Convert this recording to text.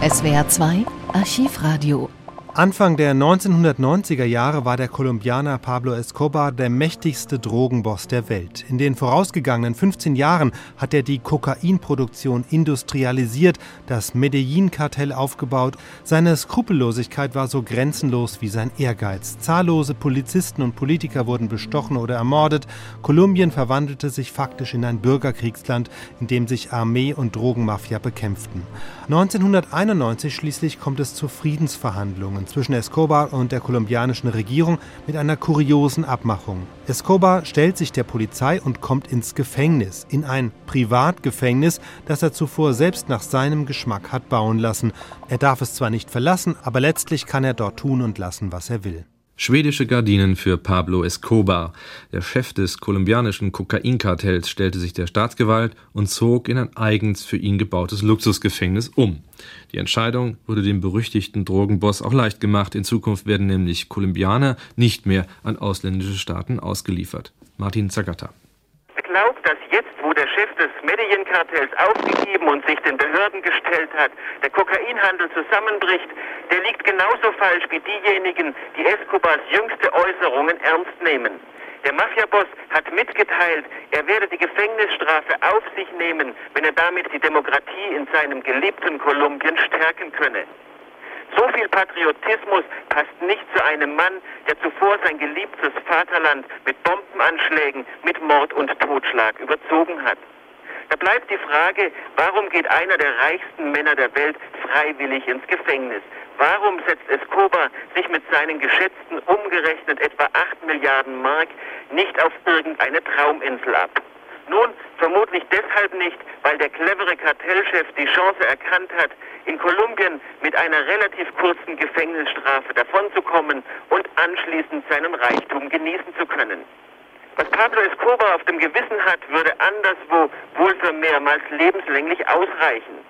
SWR 2 Archivradio Anfang der 1990er Jahre war der Kolumbianer Pablo Escobar der mächtigste Drogenboss der Welt. In den vorausgegangenen 15 Jahren hat er die Kokainproduktion industrialisiert, das Medellin-Kartell aufgebaut. Seine Skrupellosigkeit war so grenzenlos wie sein Ehrgeiz. Zahllose Polizisten und Politiker wurden bestochen oder ermordet. Kolumbien verwandelte sich faktisch in ein Bürgerkriegsland, in dem sich Armee und Drogenmafia bekämpften. 1991 schließlich kommt es zu Friedensverhandlungen zwischen Escobar und der kolumbianischen Regierung mit einer kuriosen Abmachung. Escobar stellt sich der Polizei und kommt ins Gefängnis, in ein Privatgefängnis, das er zuvor selbst nach seinem Geschmack hat bauen lassen. Er darf es zwar nicht verlassen, aber letztlich kann er dort tun und lassen, was er will. Schwedische Gardinen für Pablo Escobar. Der Chef des kolumbianischen Kokainkartells stellte sich der Staatsgewalt und zog in ein eigens für ihn gebautes Luxusgefängnis um. Die Entscheidung wurde dem berüchtigten Drogenboss auch leicht gemacht. In Zukunft werden nämlich Kolumbianer nicht mehr an ausländische Staaten ausgeliefert. Martin Zagata. Glaubt, dass jetzt, wo der Chef des Medellin-Kartells aufgegeben und sich den Behörden gestellt hat, Kokainhandel zusammenbricht, der liegt genauso falsch wie diejenigen, die Escobars jüngste Äußerungen ernst nehmen. Der Mafiaboss hat mitgeteilt, er werde die Gefängnisstrafe auf sich nehmen, wenn er damit die Demokratie in seinem geliebten Kolumbien stärken könne. So viel Patriotismus passt nicht zu einem Mann, der zuvor sein geliebtes Vaterland mit Bombenanschlägen, mit Mord und Totschlag überzogen hat. Da bleibt die Frage, warum geht einer der reichsten Männer der Welt freiwillig ins Gefängnis? Warum setzt Escobar sich mit seinen geschätzten umgerechnet etwa 8 Milliarden Mark nicht auf irgendeine Trauminsel ab? Nun, vermutlich deshalb nicht, weil der clevere Kartellchef die Chance erkannt hat, in Kolumbien mit einer relativ kurzen Gefängnisstrafe davonzukommen und anschließend seinen Reichtum genießen zu können. Was Pablo Escobar auf dem Gewissen hat, würde anderswo wohl für mehrmals lebenslänglich ausreichen.